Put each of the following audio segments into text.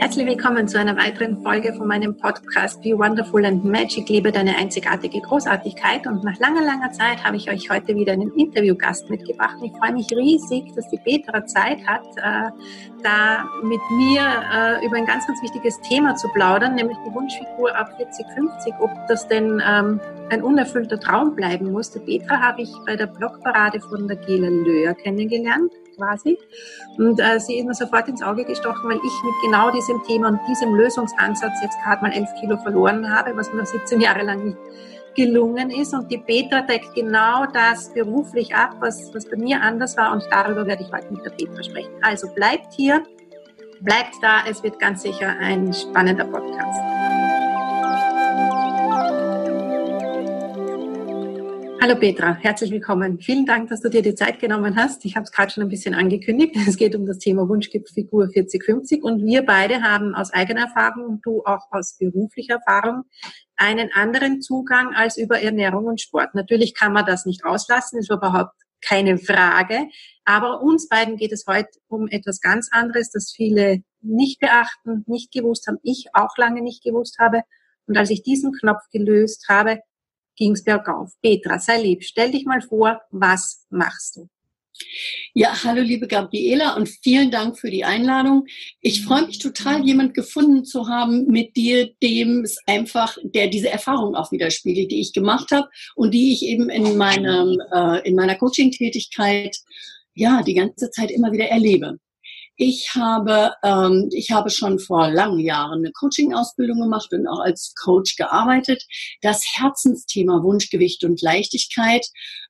Herzlich willkommen zu einer weiteren Folge von meinem Podcast Be Wonderful and Magic. Liebe deine einzigartige Großartigkeit. Und nach langer, langer Zeit habe ich euch heute wieder einen Interviewgast mitgebracht. ich freue mich riesig, dass die Petra Zeit hat, äh, da mit mir äh, über ein ganz, ganz wichtiges Thema zu plaudern, nämlich die Wunschfigur ab 40, 50, ob das denn ähm, ein unerfüllter Traum bleiben muss. Die Petra habe ich bei der Blogparade von der Gela Löhr kennengelernt quasi. Und äh, sie ist mir sofort ins Auge gestochen, weil ich mit genau diesem Thema und diesem Lösungsansatz jetzt gerade mal elf Kilo verloren habe, was mir 17 Jahre lang nicht gelungen ist. Und die Petra deckt genau das beruflich ab, was, was bei mir anders war. Und darüber werde ich heute mit der Petra sprechen. Also bleibt hier, bleibt da. Es wird ganz sicher ein spannender Podcast. Hallo Petra, herzlich willkommen. Vielen Dank, dass du dir die Zeit genommen hast. Ich habe es gerade schon ein bisschen angekündigt. Es geht um das Thema Wunschfigur 4050 und wir beide haben aus eigener Erfahrung, du auch aus beruflicher Erfahrung, einen anderen Zugang als über Ernährung und Sport. Natürlich kann man das nicht auslassen, ist überhaupt keine Frage. Aber uns beiden geht es heute um etwas ganz anderes, das viele nicht beachten, nicht gewusst haben, ich auch lange nicht gewusst habe. Und als ich diesen Knopf gelöst habe, ging es bergauf. Petra, sei lieb, stell dich mal vor, was machst du? Ja, hallo liebe Gabriela und vielen Dank für die Einladung. Ich freue mich total, jemand gefunden zu haben mit dir, dem es einfach, der diese Erfahrung auch widerspiegelt, die ich gemacht habe und die ich eben in meinem äh, in meiner Coaching-Tätigkeit ja die ganze Zeit immer wieder erlebe. Ich habe, ähm, ich habe schon vor langen Jahren eine Coaching-Ausbildung gemacht und auch als Coach gearbeitet. Das Herzensthema Wunschgewicht und Leichtigkeit,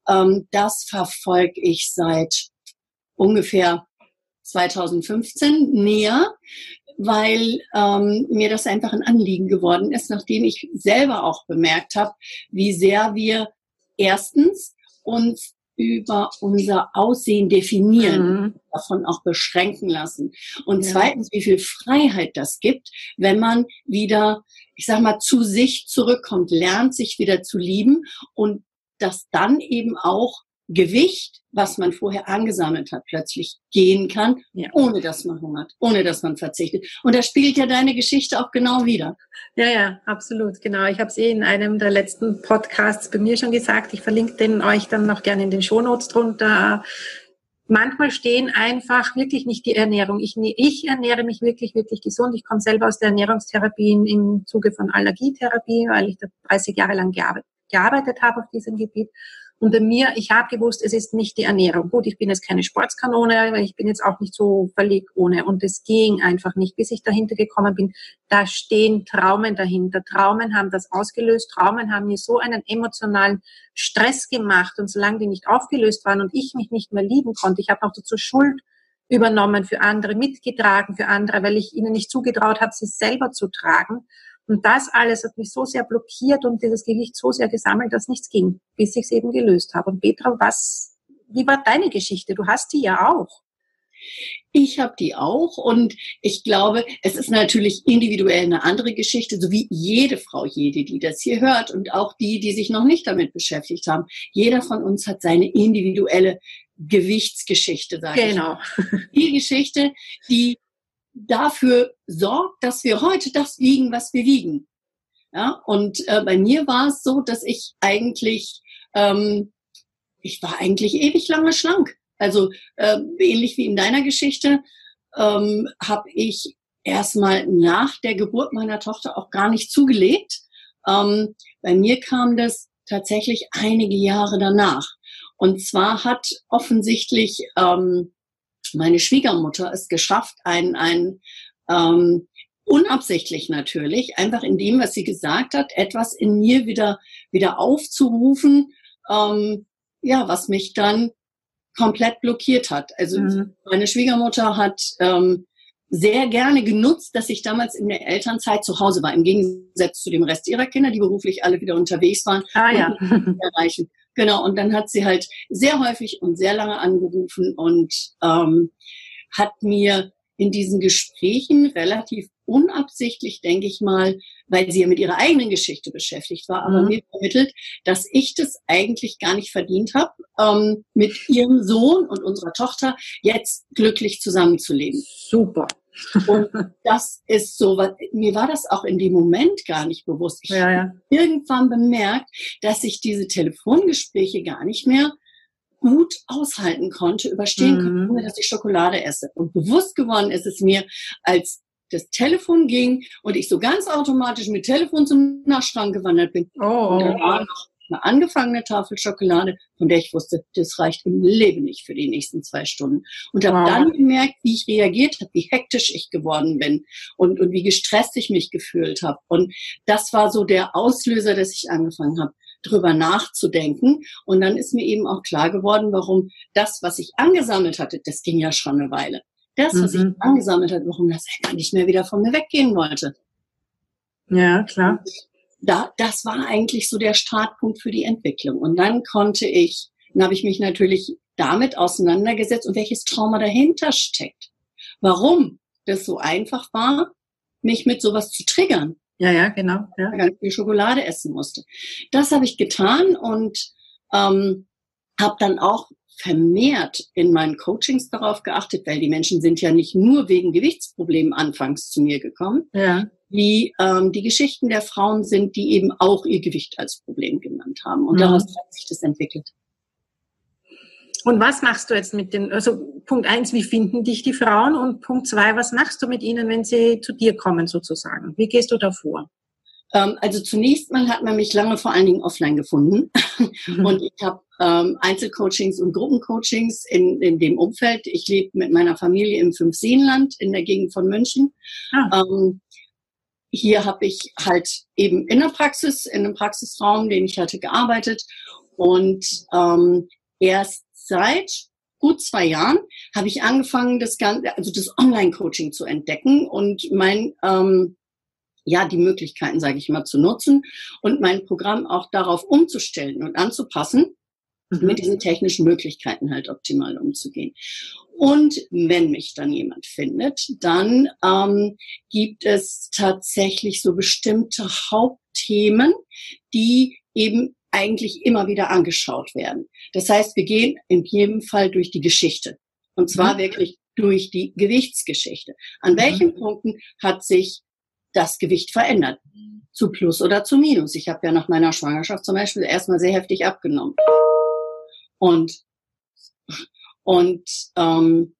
ähm, das verfolge ich seit ungefähr 2015 näher, weil ähm, mir das einfach ein Anliegen geworden ist, nachdem ich selber auch bemerkt habe, wie sehr wir erstens uns über unser Aussehen definieren, mhm. davon auch beschränken lassen. Und ja. zweitens, wie viel Freiheit das gibt, wenn man wieder, ich sag mal, zu sich zurückkommt, lernt sich wieder zu lieben und das dann eben auch Gewicht, was man vorher angesammelt hat, plötzlich gehen kann, ja. ohne dass man hungert, ohne dass man verzichtet. Und da spielt ja deine Geschichte auch genau wieder. Ja, ja, absolut, genau. Ich habe es eh in einem der letzten Podcasts bei mir schon gesagt. Ich verlinke den euch dann noch gerne in den Shownotes drunter. Manchmal stehen einfach wirklich nicht die Ernährung. Ich, ich ernähre mich wirklich, wirklich gesund. Ich komme selber aus der Ernährungstherapie im Zuge von Allergietherapie, weil ich da 30 Jahre lang gearbeitet, gearbeitet habe auf diesem Gebiet. Und bei mir, ich habe gewusst, es ist nicht die Ernährung. Gut, ich bin jetzt keine Sportskanone, aber ich bin jetzt auch nicht so völlig ohne. Und es ging einfach nicht, bis ich dahinter gekommen bin. Da stehen Traumen dahinter. Traumen haben das ausgelöst. Traumen haben mir so einen emotionalen Stress gemacht. Und solange die nicht aufgelöst waren und ich mich nicht mehr lieben konnte, ich habe noch dazu Schuld übernommen für andere, mitgetragen für andere, weil ich ihnen nicht zugetraut habe, sie selber zu tragen. Und das alles hat mich so sehr blockiert und dieses Gewicht so sehr gesammelt, dass nichts ging, bis ich es eben gelöst habe. Und Petra, was, wie war deine Geschichte? Du hast die ja auch. Ich habe die auch und ich glaube, es ist natürlich individuell eine andere Geschichte, so wie jede Frau, jede, die das hier hört und auch die, die sich noch nicht damit beschäftigt haben. Jeder von uns hat seine individuelle Gewichtsgeschichte, sage genau. ich. Genau. Die Geschichte, die dafür sorgt, dass wir heute das wiegen, was wir wiegen. Ja, und äh, bei mir war es so, dass ich eigentlich, ähm, ich war eigentlich ewig lange schlank. Also äh, ähnlich wie in deiner Geschichte ähm, habe ich erstmal nach der Geburt meiner Tochter auch gar nicht zugelegt. Ähm, bei mir kam das tatsächlich einige Jahre danach. Und zwar hat offensichtlich ähm, meine Schwiegermutter es geschafft, ein, ein ähm, unabsichtlich natürlich, einfach in dem, was sie gesagt hat, etwas in mir wieder, wieder aufzurufen, ähm, ja, was mich dann komplett blockiert hat. Also mhm. meine Schwiegermutter hat ähm, sehr gerne genutzt, dass ich damals in der Elternzeit zu Hause war, im Gegensatz zu dem Rest ihrer Kinder, die beruflich alle wieder unterwegs waren. Ah, ja. erreichen. Genau, und dann hat sie halt sehr häufig und sehr lange angerufen und ähm, hat mir in diesen Gesprächen relativ unabsichtlich, denke ich mal, weil sie ja mit ihrer eigenen Geschichte beschäftigt war, aber mhm. mir vermittelt, dass ich das eigentlich gar nicht verdient habe, ähm, mit ihrem Sohn und unserer Tochter jetzt glücklich zusammenzuleben. Super. Und das ist so, mir war das auch in dem Moment gar nicht bewusst. Ich ja, ja. habe irgendwann bemerkt, dass ich diese Telefongespräche gar nicht mehr gut aushalten konnte, überstehen mhm. konnte, ohne dass ich Schokolade esse. Und bewusst geworden ist es mir, als das Telefon ging und ich so ganz automatisch mit Telefon zum Naschschrank gewandert bin. Oh. Und da war noch eine angefangene Tafel Schokolade, von der ich wusste, das reicht im Leben nicht für die nächsten zwei Stunden. Und habe wow. dann gemerkt, wie ich reagiert habe, wie hektisch ich geworden bin und, und wie gestresst ich mich gefühlt habe. Und das war so der Auslöser, dass ich angefangen habe, drüber nachzudenken. Und dann ist mir eben auch klar geworden, warum das, was ich angesammelt hatte, das ging ja schon eine Weile. Das, was mhm. ich angesammelt hatte, warum das gar nicht mehr wieder von mir weggehen wollte. Ja, klar. Da, das war eigentlich so der Startpunkt für die Entwicklung. Und dann konnte ich, dann habe ich mich natürlich damit auseinandergesetzt und welches Trauma dahinter steckt. Warum das so einfach war, mich mit sowas zu triggern. Ja, ja, genau. Ja. Ganz viel Schokolade essen musste. Das habe ich getan und ähm, habe dann auch vermehrt in meinen Coachings darauf geachtet, weil die Menschen sind ja nicht nur wegen Gewichtsproblemen anfangs zu mir gekommen, ja. Wie ähm, die Geschichten der Frauen sind, die eben auch ihr Gewicht als Problem genannt haben. Und mhm. daraus hat sich das entwickelt. Und was machst du jetzt mit den, also Punkt eins, wie finden dich die Frauen? Und Punkt zwei, was machst du mit ihnen, wenn sie zu dir kommen sozusagen? Wie gehst du da vor? Ähm, also zunächst mal hat man mich lange vor allen Dingen offline gefunden. Mhm. Und ich habe ähm, Einzelcoachings und Gruppencoachings in, in dem Umfeld. Ich lebe mit meiner Familie im Fünfseenland in der Gegend von München. Ah. Ähm, hier habe ich halt eben in der Praxis, in einem Praxisraum, den ich hatte, gearbeitet. Und ähm, erst seit gut zwei Jahren habe ich angefangen, das ganze, also das Online-Coaching zu entdecken und mein ähm, ja die Möglichkeiten, sage ich mal, zu nutzen und mein Programm auch darauf umzustellen und anzupassen, mhm. mit diesen technischen Möglichkeiten halt optimal umzugehen. Und wenn mich dann jemand findet, dann ähm, gibt es tatsächlich so bestimmte Hauptthemen, die eben eigentlich immer wieder angeschaut werden. Das heißt, wir gehen in jedem Fall durch die Geschichte. Und zwar mhm. wirklich durch die Gewichtsgeschichte. An mhm. welchen Punkten hat sich das Gewicht verändert? Zu Plus oder zu Minus? Ich habe ja nach meiner Schwangerschaft zum Beispiel erstmal sehr heftig abgenommen. Und, und ähm,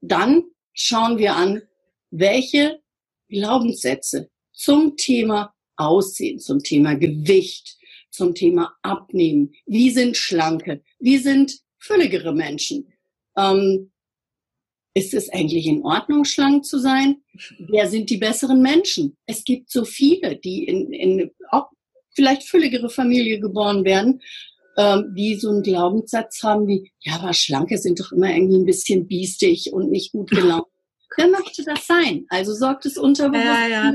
dann schauen wir an, welche Glaubenssätze zum Thema Aussehen, zum Thema Gewicht, zum Thema Abnehmen. Wie sind schlanke? Wie sind fülligere Menschen? Ähm, ist es eigentlich in Ordnung, schlank zu sein? Wer sind die besseren Menschen? Es gibt so viele, die in, in auch vielleicht fülligere Familie geboren werden, ähm, die so einen Glaubenssatz haben wie, ja, aber Schlanke sind doch immer irgendwie ein bisschen biestig und nicht gut gelaunt. Wer möchte das sein? Also sorgt es unterbewusst, ja, ja.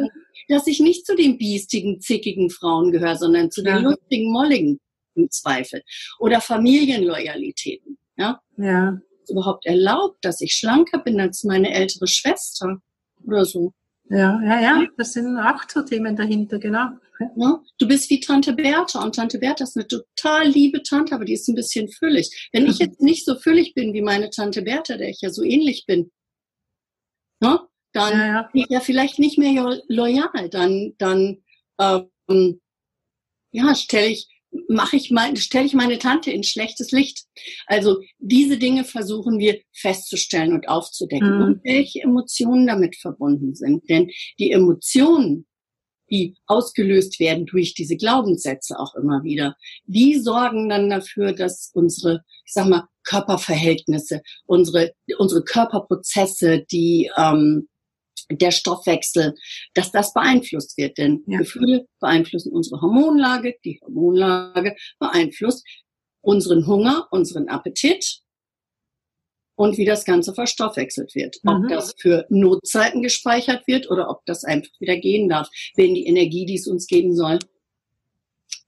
dass ich nicht zu den biestigen, zickigen Frauen gehöre, sondern zu den ja. lustigen, molligen im Zweifel. Oder Familienloyalitäten. Ja. ja. Ist überhaupt erlaubt, dass ich schlanker bin als meine ältere Schwester oder so. Ja, ja, ja, das sind auch so Themen dahinter, genau. Ja, du bist wie Tante Bertha und Tante Bertha ist eine total liebe Tante, aber die ist ein bisschen füllig. Wenn ich jetzt nicht so füllig bin wie meine Tante Bertha, der ich ja so ähnlich bin, ne? dann ja, ja. bin ich ja vielleicht nicht mehr loyal. Dann, dann ähm, ja, stelle ich, mache ich mein, stelle ich meine Tante in schlechtes Licht. Also diese Dinge versuchen wir festzustellen und aufzudecken mhm. und welche Emotionen damit verbunden sind. Denn die Emotionen, die ausgelöst werden durch diese Glaubenssätze auch immer wieder, die sorgen dann dafür, dass unsere, ich sag mal, Körperverhältnisse, unsere, unsere Körperprozesse, die ähm, der Stoffwechsel, dass das beeinflusst wird. Denn ja. Gefühle beeinflussen unsere Hormonlage, die Hormonlage beeinflusst unseren Hunger, unseren Appetit und wie das Ganze verstoffwechselt wird. Ob mhm. das für Notzeiten gespeichert wird oder ob das einfach wieder gehen darf. Wenn die Energie, die es uns geben soll,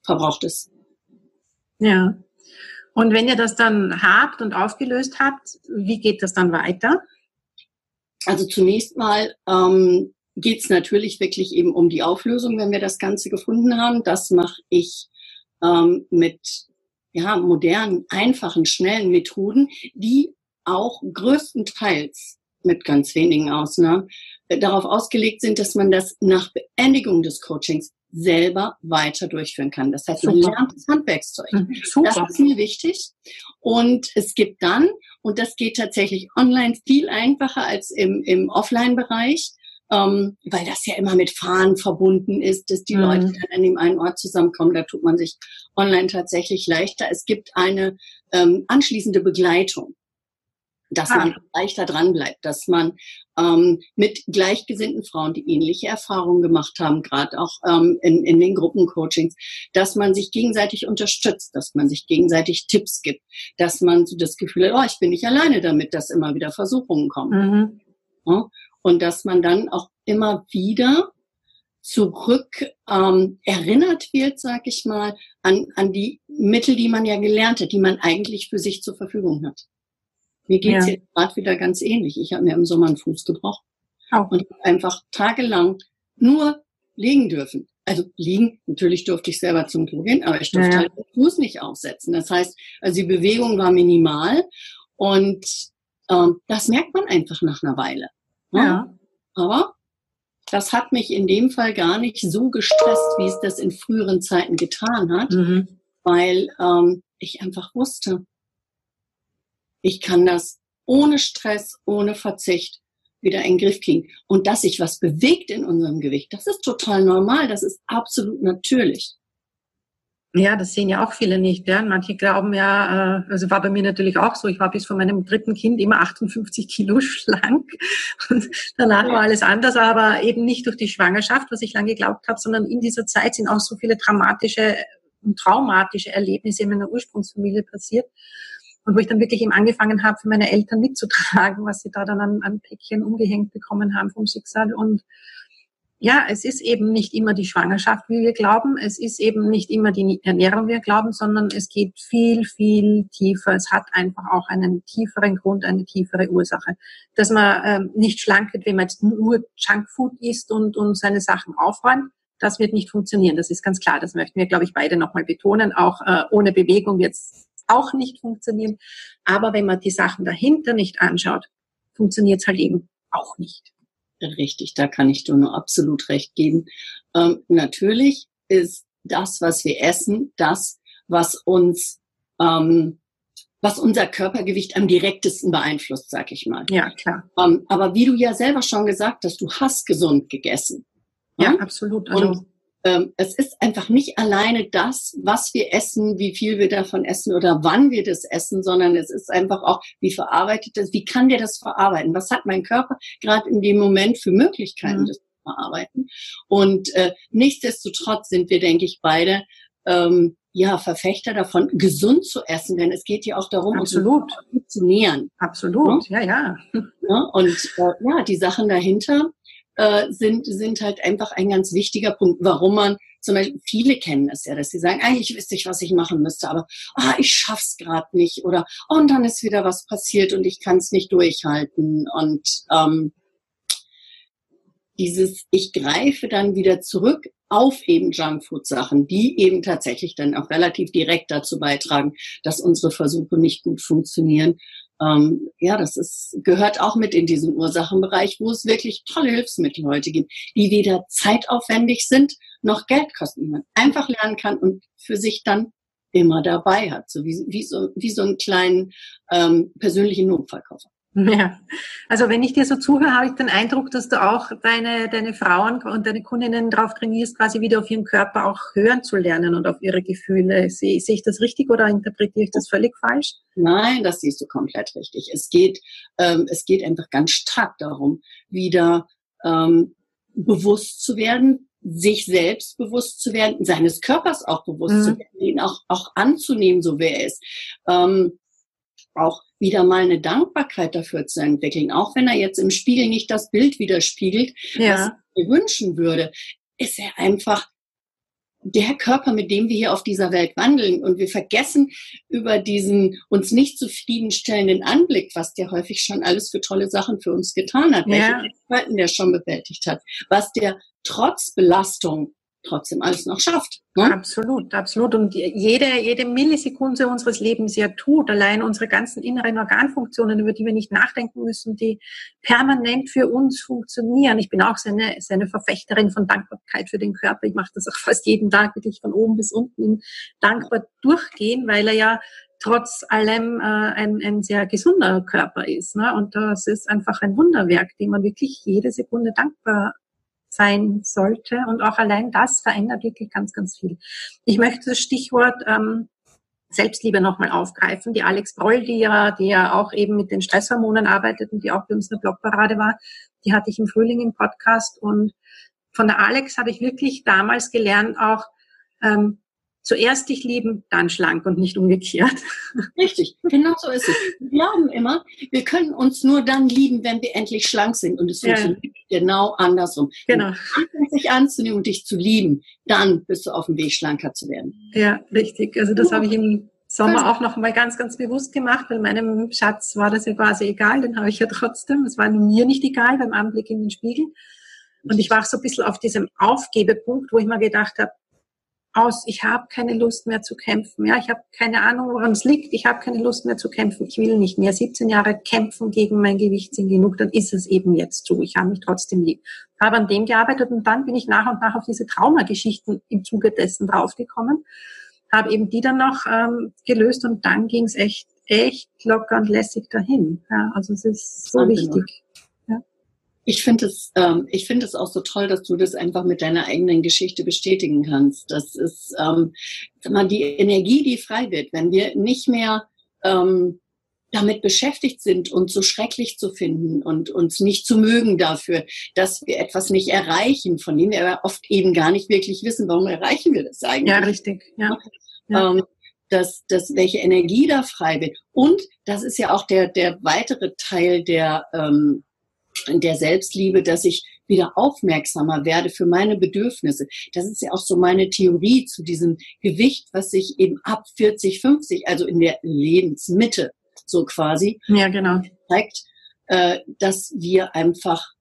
verbraucht ist. Ja. Und wenn ihr das dann habt und aufgelöst habt, wie geht das dann weiter? Also zunächst mal ähm, geht es natürlich wirklich eben um die Auflösung, wenn wir das Ganze gefunden haben. Das mache ich ähm, mit ja, modernen, einfachen, schnellen Methoden, die auch größtenteils mit ganz wenigen Ausnahmen, äh, darauf ausgelegt sind, dass man das nach Beendigung des Coachings selber weiter durchführen kann. Das heißt, man lernt das Handwerkszeug. Mhm, das ist mir wichtig. Und es gibt dann, und das geht tatsächlich online viel einfacher als im, im Offline-Bereich, ähm, weil das ja immer mit Fahren verbunden ist, dass die mhm. Leute dann an dem einen Ort zusammenkommen. Da tut man sich online tatsächlich leichter. Es gibt eine ähm, anschließende Begleitung dass ah. man leichter dran bleibt, dass man ähm, mit gleichgesinnten Frauen, die ähnliche Erfahrungen gemacht haben, gerade auch ähm, in, in den Gruppencoachings, dass man sich gegenseitig unterstützt, dass man sich gegenseitig Tipps gibt, dass man so das Gefühl hat, oh, ich bin nicht alleine damit, dass immer wieder Versuchungen kommen. Mhm. Ja? Und dass man dann auch immer wieder zurück ähm, erinnert wird, sag ich mal, an, an die Mittel, die man ja gelernt hat, die man eigentlich für sich zur Verfügung hat. Mir geht's ja. jetzt gerade wieder ganz ähnlich. Ich habe mir im Sommer einen Fuß gebrochen oh. und einfach tagelang nur liegen dürfen. Also liegen, natürlich durfte ich selber zum Klo gehen, aber ich durfte ja. halt den Fuß nicht aufsetzen. Das heißt, also die Bewegung war minimal und ähm, das merkt man einfach nach einer Weile. Ne? Ja. Aber das hat mich in dem Fall gar nicht so gestresst, wie es das in früheren Zeiten getan hat, mhm. weil ähm, ich einfach wusste, ich kann das ohne Stress, ohne Verzicht wieder in den Griff kriegen. Und dass sich was bewegt in unserem Gewicht, das ist total normal, das ist absolut natürlich. Ja, das sehen ja auch viele nicht. Ja. Manche glauben ja, äh, also war bei mir natürlich auch so, ich war bis vor meinem dritten Kind immer 58 Kilo schlank. Und danach war alles anders, aber eben nicht durch die Schwangerschaft, was ich lange geglaubt habe, sondern in dieser Zeit sind auch so viele dramatische und traumatische Erlebnisse in meiner Ursprungsfamilie passiert. Und wo ich dann wirklich eben angefangen habe, für meine Eltern mitzutragen, was sie da dann an, an Päckchen umgehängt bekommen haben vom Schicksal. Und ja, es ist eben nicht immer die Schwangerschaft, wie wir glauben. Es ist eben nicht immer die Ernährung, wie wir glauben, sondern es geht viel, viel tiefer. Es hat einfach auch einen tieferen Grund, eine tiefere Ursache. Dass man ähm, nicht schlank wird, wenn man jetzt nur Junkfood isst und, und seine Sachen aufräumt. Das wird nicht funktionieren. Das ist ganz klar. Das möchten wir, glaube ich, beide nochmal betonen. Auch äh, ohne Bewegung es auch nicht funktionieren. Aber wenn man die Sachen dahinter nicht anschaut, funktioniert es halt eben auch nicht. Richtig, da kann ich dir nur absolut recht geben. Ähm, natürlich ist das, was wir essen, das, was uns, ähm, was unser Körpergewicht am direktesten beeinflusst, sag ich mal. Ja, klar. Ähm, aber wie du ja selber schon gesagt hast, du hast gesund gegessen. Ja, ja? absolut. Also, und es ist einfach nicht alleine das, was wir essen, wie viel wir davon essen oder wann wir das essen, sondern es ist einfach auch, wie verarbeitet das, wie kann der das verarbeiten? Was hat mein Körper gerade in dem Moment für Möglichkeiten, mhm. das zu verarbeiten? Und äh, nichtsdestotrotz sind wir, denke ich, beide ähm, ja, Verfechter davon, gesund zu essen, denn es geht ja auch darum, Absolut. uns zu nähern. Absolut, ja, ja. ja und äh, ja, die Sachen dahinter, äh, sind, sind halt einfach ein ganz wichtiger Punkt, warum man zum Beispiel, viele kennen es ja, dass sie sagen, eigentlich wüsste ich, was ich machen müsste, aber ah, ich schaff's gerade nicht oder oh, und dann ist wieder was passiert und ich kann es nicht durchhalten. Und ähm, dieses, ich greife dann wieder zurück auf eben Junkfood-Sachen, die eben tatsächlich dann auch relativ direkt dazu beitragen, dass unsere Versuche nicht gut funktionieren ähm, ja, das ist, gehört auch mit in diesen Ursachenbereich, wo es wirklich tolle Hilfsmittel heute gibt, die weder zeitaufwendig sind noch Geld kosten, die man einfach lernen kann und für sich dann immer dabei hat, so wie, wie, so, wie so einen kleinen ähm, persönlichen Notfallkoffer. Ja, also wenn ich dir so zuhöre, habe ich den Eindruck, dass du auch deine, deine Frauen und deine Kundinnen darauf trainierst, quasi wieder auf ihren Körper auch hören zu lernen und auf ihre Gefühle. Sehe, sehe ich das richtig oder interpretiere ich das völlig falsch? Nein, das siehst du komplett richtig. Es geht, ähm, es geht einfach ganz stark darum, wieder ähm, bewusst zu werden, sich selbst bewusst zu werden, seines Körpers auch bewusst mhm. zu werden, ihn auch, auch anzunehmen, so wer er ist. Ähm, auch wieder mal eine Dankbarkeit dafür zu entwickeln, auch wenn er jetzt im Spiegel nicht das Bild widerspiegelt, ja. was ich mir wünschen würde, ist er einfach der Körper, mit dem wir hier auf dieser Welt wandeln. Und wir vergessen über diesen uns nicht zufriedenstellenden Anblick, was der häufig schon alles für tolle Sachen für uns getan hat, ja. welche Experten der schon bewältigt hat, was der trotz Belastung trotzdem alles noch schafft. Ne? Absolut, absolut. Und jede, jede Millisekunde unseres Lebens ja tut, allein unsere ganzen inneren Organfunktionen, über die wir nicht nachdenken müssen, die permanent für uns funktionieren. Ich bin auch seine, seine Verfechterin von Dankbarkeit für den Körper. Ich mache das auch fast jeden Tag, wirklich von oben bis unten dankbar durchgehen, weil er ja trotz allem äh, ein, ein sehr gesunder Körper ist. Ne? Und das ist einfach ein Wunderwerk, dem man wirklich jede Sekunde dankbar sein sollte. Und auch allein das verändert wirklich ganz, ganz viel. Ich möchte das Stichwort ähm, Selbstliebe nochmal aufgreifen. Die Alex Broll, die ja, die ja auch eben mit den Stresshormonen arbeitet und die auch bei uns eine Blogparade war, die hatte ich im Frühling im Podcast. Und von der Alex habe ich wirklich damals gelernt, auch ähm, zuerst dich lieben, dann schlank und nicht umgekehrt. Richtig, genau so ist es. Wir glauben immer, wir können uns nur dann lieben, wenn wir endlich schlank sind. Und es funktioniert ja. genau andersrum. Genau. Wenn du dich anzunehmen und dich zu lieben, dann bist du auf dem Weg, schlanker zu werden. Ja, richtig. Also das habe ich im Sommer auch noch mal ganz, ganz bewusst gemacht, weil meinem Schatz war das ja quasi egal, den habe ich ja trotzdem. Es war mir nicht egal beim Anblick in den Spiegel. Und ich war so ein bisschen auf diesem Aufgebepunkt, wo ich mir gedacht habe, aus, ich habe keine Lust mehr zu kämpfen. Ja, ich habe keine Ahnung, woran es liegt. Ich habe keine Lust mehr zu kämpfen. Ich will nicht mehr 17 Jahre kämpfen gegen mein Gewicht sind genug. Dann ist es eben jetzt so. Ich habe mich trotzdem lieb. Habe an dem gearbeitet und dann bin ich nach und nach auf diese Traumageschichten im Zuge dessen draufgekommen. Habe eben die dann noch ähm, gelöst und dann ging es echt, echt locker und lässig dahin. Ja, also es ist so wichtig. Ich finde es, ähm, ich finde es auch so toll, dass du das einfach mit deiner eigenen Geschichte bestätigen kannst. Das ist, ähm, sag mal, die Energie, die frei wird, wenn wir nicht mehr ähm, damit beschäftigt sind, uns so schrecklich zu finden und uns nicht zu mögen dafür, dass wir etwas nicht erreichen, von dem wir aber oft eben gar nicht wirklich wissen, warum erreichen wir das eigentlich. Ja, richtig. Ja. ja. Ähm, dass, dass welche Energie da frei wird. Und das ist ja auch der, der weitere Teil der, ähm, der Selbstliebe, dass ich wieder aufmerksamer werde für meine Bedürfnisse. Das ist ja auch so meine Theorie zu diesem Gewicht, was sich eben ab 40, 50, also in der Lebensmitte so quasi, ja, genau. zeigt, äh, dass wir einfach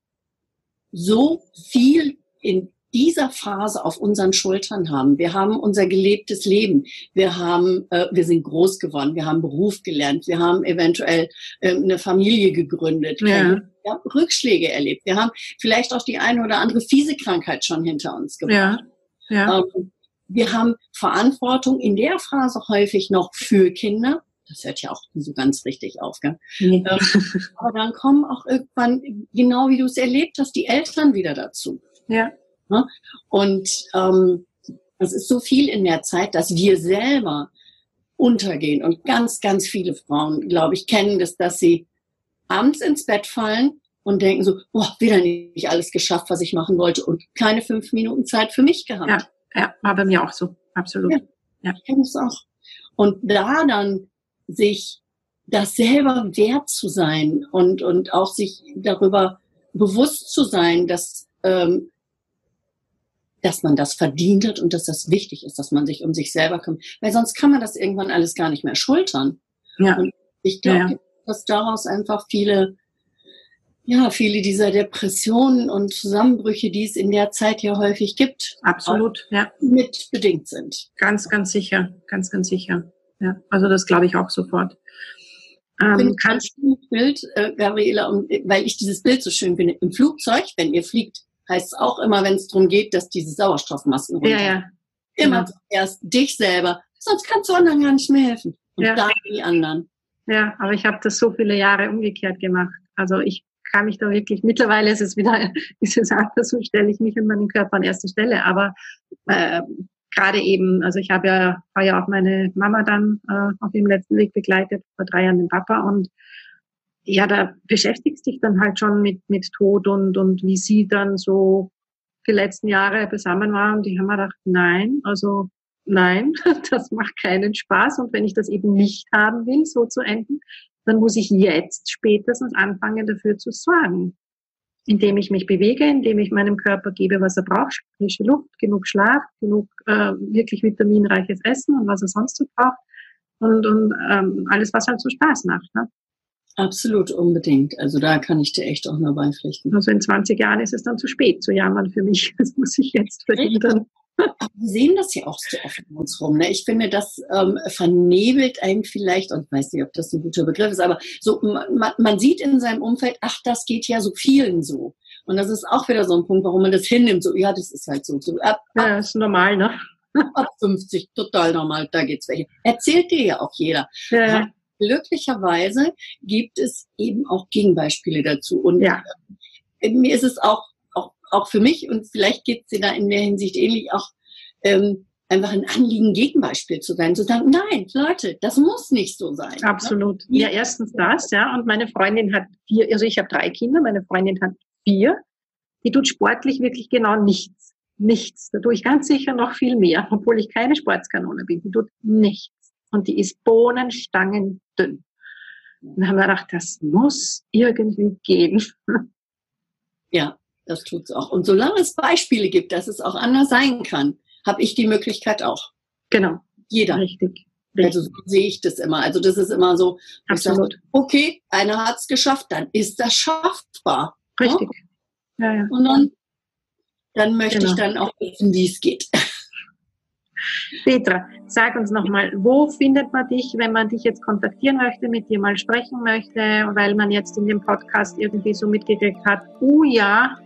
so viel in dieser Phase auf unseren Schultern haben. Wir haben unser gelebtes Leben. Wir haben, äh, wir sind groß geworden. Wir haben Beruf gelernt. Wir haben eventuell äh, eine Familie gegründet. Ja. Wir haben Rückschläge erlebt. Wir haben vielleicht auch die eine oder andere fiese Krankheit schon hinter uns gebracht. Ja. Ja. Ähm, wir haben Verantwortung in der Phase häufig noch für Kinder. Das hört ja auch so ganz richtig auf. Gell? Nee. Ähm, aber dann kommen auch irgendwann, genau wie du es erlebt hast, die Eltern wieder dazu. Ja. Ne? Und ähm, es ist so viel in der Zeit, dass wir selber untergehen. Und ganz, ganz viele Frauen, glaube ich, kennen das, dass sie abends ins Bett fallen und denken so, boah, wieder nicht alles geschafft, was ich machen wollte und keine fünf Minuten Zeit für mich gehabt. Ja, ja war bei mir auch so, absolut. Ja, ja. ich kenne es auch. Und da dann sich das selber wert zu sein und, und auch sich darüber bewusst zu sein, dass ähm, dass man das verdient hat und dass das wichtig ist, dass man sich um sich selber kümmert. Weil sonst kann man das irgendwann alles gar nicht mehr schultern. Ja. Und ich glaube, ja, ja. Dass daraus einfach viele, ja, viele dieser Depressionen und Zusammenbrüche, die es in der Zeit ja häufig gibt, absolut, ja, mit bedingt sind. Ganz, ganz sicher, ganz, ganz sicher. Ja, also das glaube ich auch sofort. Ähm, kannst du Bild, äh, Gabriela, und, weil ich dieses Bild so schön finde, im Flugzeug, wenn ihr fliegt, heißt es auch immer, wenn es darum geht, dass diese Sauerstoffmasken runter. Ja, ja. Immer genau. zuerst dich selber, sonst kannst du anderen gar nicht mehr helfen. Und ja. dann die anderen. Ja, aber ich habe das so viele Jahre umgekehrt gemacht. Also ich kann mich da wirklich, mittlerweile ist es wieder, ist es anders, so stelle ich mich und meinen Körper an erste Stelle. Aber äh, gerade eben, also ich habe ja, war ja auch meine Mama dann äh, auf dem letzten Weg begleitet, vor drei Jahren den Papa und ja, da beschäftigst dich dann halt schon mit, mit Tod und, und wie sie dann so die letzten Jahre beisammen waren. Und ich habe mir gedacht, nein, also nein, das macht keinen Spaß. Und wenn ich das eben nicht haben will, so zu enden, dann muss ich jetzt spätestens anfangen, dafür zu sorgen. Indem ich mich bewege, indem ich meinem Körper gebe, was er braucht, frische Luft, genug Schlaf, genug äh, wirklich vitaminreiches Essen und was er sonst so braucht. Und, und ähm, alles, was halt so Spaß macht. Ne? Absolut, unbedingt. Also da kann ich dir echt auch nur beipflichten. Also in 20 Jahren ist es dann zu spät zu jammern für mich. Das muss ich jetzt verhindern. Aber wir sehen das ja auch so oft um uns rum. Ne? Ich finde, das ähm, vernebelt einen vielleicht, und ich weiß nicht, ob das ein guter Begriff ist, aber so man, man sieht in seinem Umfeld, ach, das geht ja so vielen so. Und das ist auch wieder so ein Punkt, warum man das hinnimmt. So, ja, das ist halt so. so ab, ab, ja, ist normal, ne? Ab 50, total normal, da geht's welche. Erzählt dir ja auch jeder. Ja. ja. Glücklicherweise gibt es eben auch Gegenbeispiele dazu. Und ja. Äh, mir ist es auch, auch, für mich, und vielleicht geht es dir da in der Hinsicht ähnlich, auch ähm, einfach ein Anliegen, Gegenbeispiel zu sein, zu sagen, nein, Leute, das muss nicht so sein. Ne? Absolut. Ja, erstens das, ja. Und meine Freundin hat vier, also ich habe drei Kinder, meine Freundin hat vier. Die tut sportlich wirklich genau nichts nichts. Da tue ich ganz sicher noch viel mehr, obwohl ich keine Sportskanone bin. Die tut nichts. Und die ist bohnenstangendünn. Und dann haben wir gedacht, das muss irgendwie gehen. Ja, das tut's auch. Und solange es Beispiele gibt, dass es auch anders sein kann, habe ich die Möglichkeit auch. Genau. Jeder. Richtig. Also so sehe ich das immer. Also das ist immer so, Absolut. Sage, okay, einer hat es geschafft, dann ist das schaffbar. Richtig. Ja, ja. Und dann dann möchte genau. ich dann auch wissen, wie es geht. Petra, sag uns nochmal, wo findet man dich, wenn man dich jetzt kontaktieren möchte, mit dir mal sprechen möchte, weil man jetzt in dem Podcast irgendwie so mitgekriegt hat, oh ja,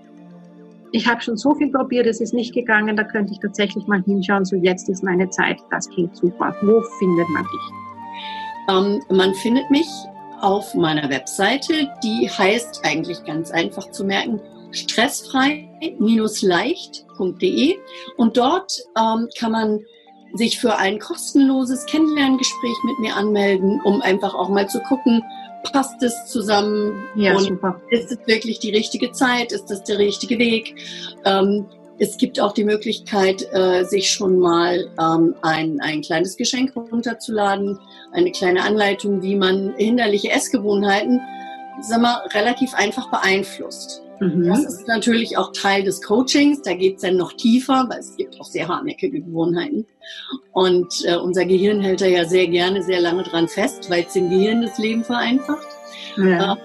ich habe schon so viel probiert, es ist nicht gegangen, da könnte ich tatsächlich mal hinschauen, so jetzt ist meine Zeit, das klingt super. Wo findet man dich? Ähm, man findet mich auf meiner Webseite, die heißt eigentlich ganz einfach zu merken, stressfrei-leicht.de und dort ähm, kann man sich für ein kostenloses Kennenlerngespräch mit mir anmelden, um einfach auch mal zu gucken, passt es zusammen ja, und super. ist es wirklich die richtige Zeit, ist das der richtige Weg. Ähm, es gibt auch die Möglichkeit, äh, sich schon mal ähm, ein, ein kleines Geschenk runterzuladen, eine kleine Anleitung, wie man hinderliche Essgewohnheiten sag mal, relativ einfach beeinflusst. Mhm. Das ist natürlich auch Teil des Coachings. Da geht es dann noch tiefer, weil es gibt auch sehr hartnäckige Gewohnheiten. Und äh, unser Gehirn hält da ja sehr gerne sehr lange dran fest, weil es dem Gehirn das Leben vereinfacht. Ja. Äh,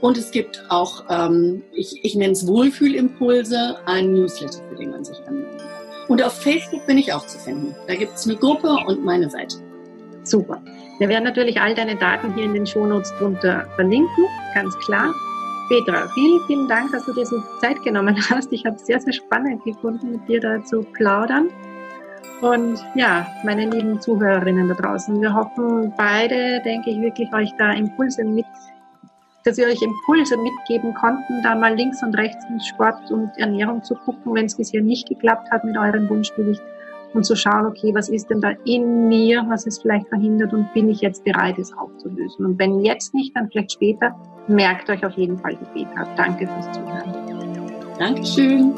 und es gibt auch, ähm, ich, ich nenne es Wohlfühlimpulse, ein Newsletter, für den man sich anmeldet. Und auf Facebook bin ich auch zu finden. Da gibt es eine Gruppe und meine Seite. Super. Wir werden natürlich all deine Daten hier in den Shownotes drunter verlinken, ganz klar. Petra, vielen, vielen Dank, dass du dir so Zeit genommen hast. Ich habe es sehr, sehr spannend gefunden, mit dir da zu plaudern. Und ja, meine lieben Zuhörerinnen da draußen, wir hoffen beide, denke ich, wirklich euch da Impulse mit, dass wir euch Impulse mitgeben konnten, da mal links und rechts in Sport und Ernährung zu gucken, wenn es bisher nicht geklappt hat mit eurem Wunschgewicht und zu schauen, okay, was ist denn da in mir, was es vielleicht verhindert und bin ich jetzt bereit, es aufzulösen. Und wenn jetzt nicht, dann vielleicht später, merkt euch auf jeden Fall die Petra. Danke fürs Zuhören. Dankeschön.